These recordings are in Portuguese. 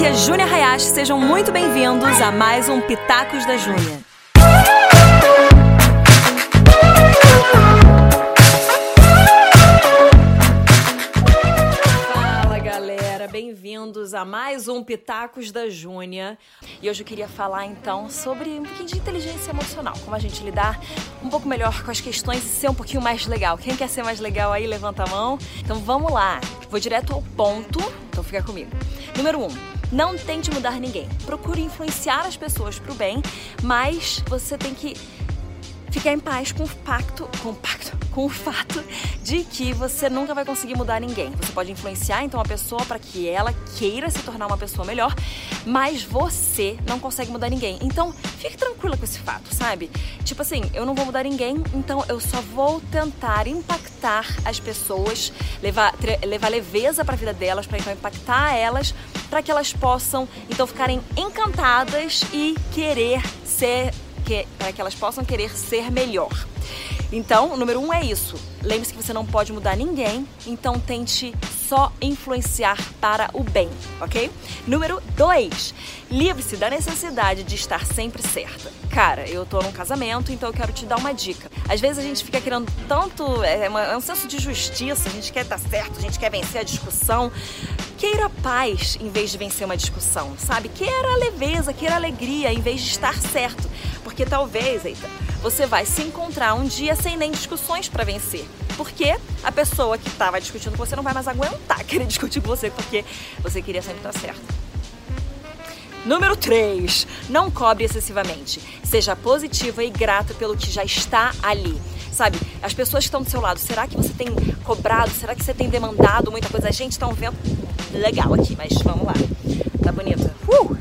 aqui é Júnia Hayashi, sejam muito bem-vindos a mais um Pitacos da Júnia. Fala galera, bem-vindos a mais um Pitacos da Júnia. E hoje eu queria falar então sobre um pouquinho de inteligência emocional, como a gente lidar um pouco melhor com as questões e ser um pouquinho mais legal. Quem quer ser mais legal aí, levanta a mão. Então vamos lá, vou direto ao ponto, então fica comigo. Número 1. Um, não tente mudar ninguém. Procure influenciar as pessoas para o bem, mas você tem que ficar em paz com o pacto, com o pacto, com o fato de que você nunca vai conseguir mudar ninguém. Você pode influenciar então a pessoa para que ela queira se tornar uma pessoa melhor, mas você não consegue mudar ninguém. Então, fique tranquila com esse fato, sabe? Tipo assim, eu não vou mudar ninguém, então eu só vou tentar impactar as pessoas, levar, levar leveza para a vida delas, para então impactar elas para que elas possam então ficarem encantadas e querer ser que, para que elas possam querer ser melhor. Então, o número um é isso. Lembre-se que você não pode mudar ninguém, então tente só influenciar para o bem, ok? Número dois, livre-se da necessidade de estar sempre certa. Cara, eu tô num casamento, então eu quero te dar uma dica. Às vezes a gente fica querendo tanto, é, é um senso de justiça, a gente quer estar certo, a gente quer vencer a discussão. Queira paz em vez de vencer uma discussão, sabe? Queira leveza, queira alegria em vez de estar certo. Porque talvez, eita, você vai se encontrar um dia sem nem discussões para vencer. Porque a pessoa que estava discutindo com você não vai mais aguentar querer discutir com você porque você queria sempre estar certo. Número 3. Não cobre excessivamente. Seja positiva e grata pelo que já está ali. Sabe, as pessoas que estão do seu lado, será que você tem cobrado? Será que você tem demandado muita coisa? A gente está um vento legal aqui, mas vamos lá. Tá bonita. Uh!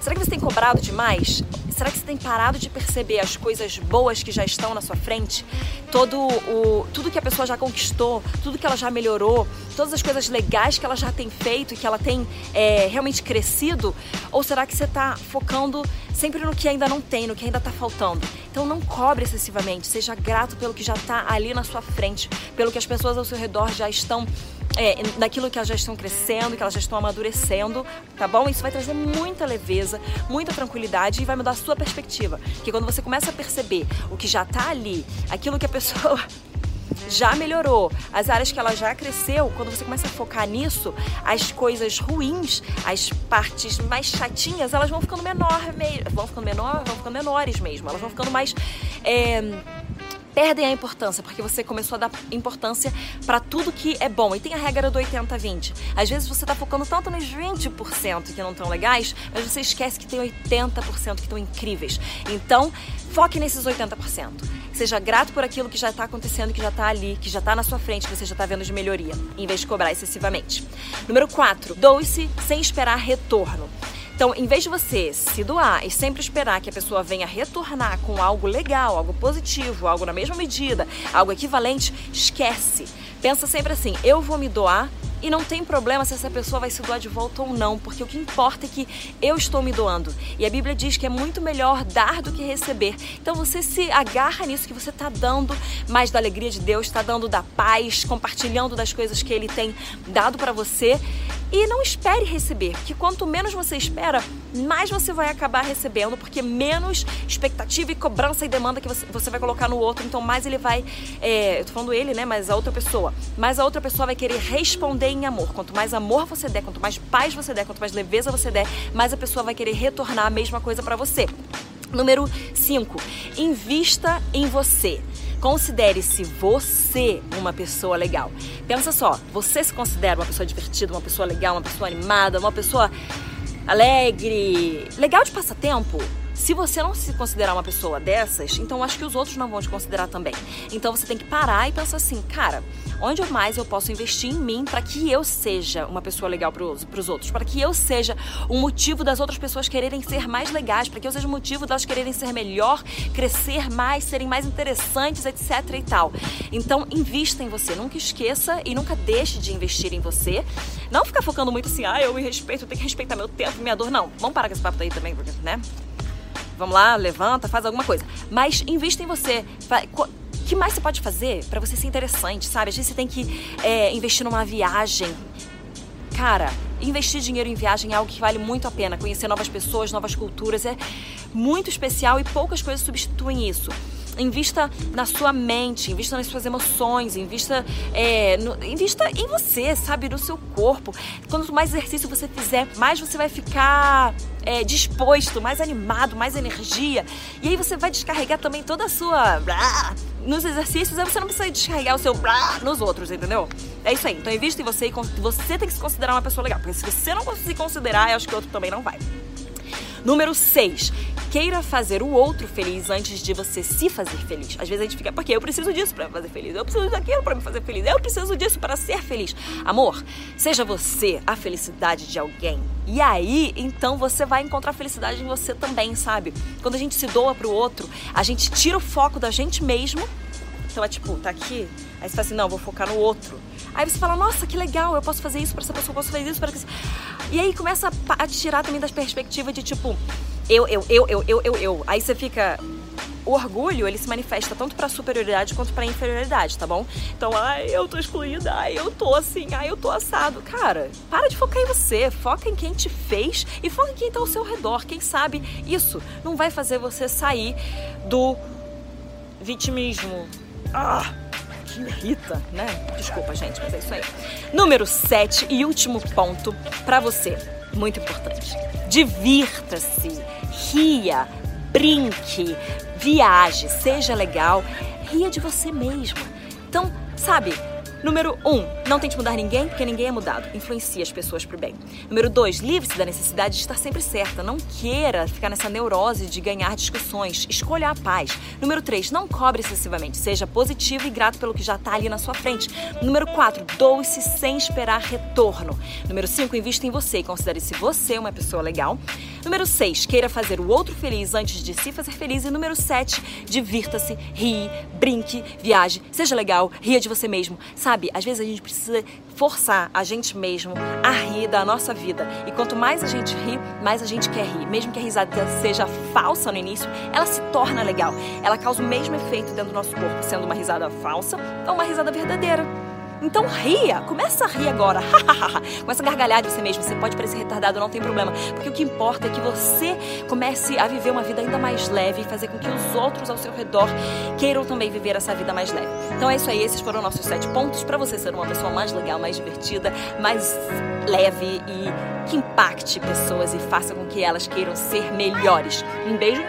Será que você tem cobrado demais? Será que você tem parado de perceber as coisas boas que já estão na sua frente? Todo o, tudo que a pessoa já conquistou, tudo que ela já melhorou, todas as coisas legais que ela já tem feito e que ela tem é, realmente crescido? Ou será que você está focando sempre no que ainda não tem, no que ainda está faltando? Então não cobre excessivamente, seja grato pelo que já está ali na sua frente, pelo que as pessoas ao seu redor já estão é, naquilo que elas já estão crescendo, que elas já estão amadurecendo, tá bom? Isso vai trazer muita leveza, muita tranquilidade e vai mudar a sua perspectiva. Porque quando você começa a perceber o que já tá ali, aquilo que a pessoa já melhorou, as áreas que ela já cresceu, quando você começa a focar nisso, as coisas ruins, as partes mais chatinhas, elas vão ficando menor, vão ficando menor, vão ficando menores mesmo, elas vão ficando mais é, perdem a importância, porque você começou a dar importância para tudo que é bom. E tem a regra do 80-20. Às vezes você está focando tanto nos 20% que não estão legais, mas você esquece que tem 80% que estão incríveis. Então, foque nesses 80%. Seja grato por aquilo que já está acontecendo, que já está ali, que já está na sua frente, que você já está vendo de melhoria, em vez de cobrar excessivamente. Número 4. Doe-se sem esperar retorno. Então, em vez de você se doar e sempre esperar que a pessoa venha retornar com algo legal, algo positivo, algo na mesma medida, algo equivalente, esquece. Pensa sempre assim: eu vou me doar e não tem problema se essa pessoa vai se doar de volta ou não, porque o que importa é que eu estou me doando. E a Bíblia diz que é muito melhor dar do que receber. Então você se agarra nisso que você está dando mais da alegria de Deus, está dando da paz, compartilhando das coisas que Ele tem dado para você. E não espere receber, porque quanto menos você espera, mais você vai acabar recebendo, porque menos expectativa e cobrança e demanda que você vai colocar no outro, então mais ele vai, é, eu tô falando ele, né, mas a outra pessoa, mais a outra pessoa vai querer responder em amor. Quanto mais amor você der, quanto mais paz você der, quanto mais leveza você der, mais a pessoa vai querer retornar a mesma coisa para você. Número 5. Invista em você. Considere-se você uma pessoa legal. Pensa só, você se considera uma pessoa divertida, uma pessoa legal, uma pessoa animada, uma pessoa alegre, legal de passatempo? Se você não se considerar uma pessoa dessas, então acho que os outros não vão te considerar também. Então você tem que parar e pensar assim, cara, onde mais eu posso investir em mim para que eu seja uma pessoa legal para os outros, para que eu seja um motivo das outras pessoas quererem ser mais legais, para que eu seja um motivo delas quererem ser melhor, crescer mais, serem mais interessantes, etc e tal. Então invista em você, nunca esqueça e nunca deixe de investir em você. Não ficar focando muito assim, ah, eu me respeito, eu tenho que respeitar meu tempo, minha dor. Não, vamos parar com esse papo aí também, porque, né? Vamos lá, levanta, faz alguma coisa. Mas invista em você. O que mais você pode fazer para você ser interessante, sabe? Às vezes você tem que é, investir numa viagem. Cara, investir dinheiro em viagem é algo que vale muito a pena. Conhecer novas pessoas, novas culturas é muito especial e poucas coisas substituem isso. Invista na sua mente, invista nas suas emoções, invista, é, no, invista em você, sabe? No seu corpo. Quanto mais exercício você fizer, mais você vai ficar é, disposto, mais animado, mais energia. E aí você vai descarregar também toda a sua. Nos exercícios, aí você não precisa descarregar o seu nos outros, entendeu? É isso aí. Então invista em você e você tem que se considerar uma pessoa legal. Porque se você não se considerar, eu acho que o outro também não vai. Número 6. Queira fazer o outro feliz antes de você se fazer feliz. Às vezes a gente fica, porque eu preciso disso para fazer feliz, eu preciso daquilo para me fazer feliz, eu preciso disso para ser feliz. Amor, seja você a felicidade de alguém. E aí, então você vai encontrar felicidade em você também, sabe? Quando a gente se doa pro outro, a gente tira o foco da gente mesmo. Então é tipo, tá aqui, aí você fala assim, não, vou focar no outro. Aí você fala, nossa, que legal, eu posso fazer isso para essa pessoa, eu posso fazer isso para essa E aí começa a tirar também das perspectivas de tipo, eu, eu, eu, eu, eu, eu, eu. Aí você fica. O orgulho, ele se manifesta tanto para superioridade quanto para inferioridade, tá bom? Então, ai, eu tô excluída, ai, eu tô assim, ai, eu tô assado. Cara, para de focar em você, foca em quem te fez e foca em quem tá ao seu redor. Quem sabe isso não vai fazer você sair do vitimismo. Ah! Que irrita, né? Desculpa, gente, mas é isso aí. Número 7 e último ponto para você, muito importante. Divirta-se, ria, brinque, viaje, seja legal, ria de você mesma. Então, sabe, Número 1. Um, não tente mudar ninguém, porque ninguém é mudado. Influencie as pessoas pro bem. Número 2. Livre-se da necessidade de estar sempre certa. Não queira ficar nessa neurose de ganhar discussões. Escolha a paz. Número 3. Não cobre excessivamente. Seja positivo e grato pelo que já está ali na sua frente. Número 4. Doe-se sem esperar retorno. Número 5. Invista em você e considere-se você uma pessoa legal. Número 6. Queira fazer o outro feliz antes de se fazer feliz. E número 7. Divirta-se, rie, brinque, viaje, seja legal, ria de você mesmo. Sabe Sabe, às vezes a gente precisa forçar a gente mesmo a rir da nossa vida. E quanto mais a gente ri, mais a gente quer rir. Mesmo que a risada seja falsa no início, ela se torna legal. Ela causa o mesmo efeito dentro do nosso corpo, sendo uma risada falsa ou uma risada verdadeira. Então ria, começa a rir agora. começa a gargalhar de você mesmo. Você pode parecer retardado, não tem problema. Porque o que importa é que você comece a viver uma vida ainda mais leve e fazer com que os outros ao seu redor queiram também viver essa vida mais leve. Então é isso aí, esses foram nossos sete pontos para você ser uma pessoa mais legal, mais divertida, mais leve e que impacte pessoas e faça com que elas queiram ser melhores. Um beijo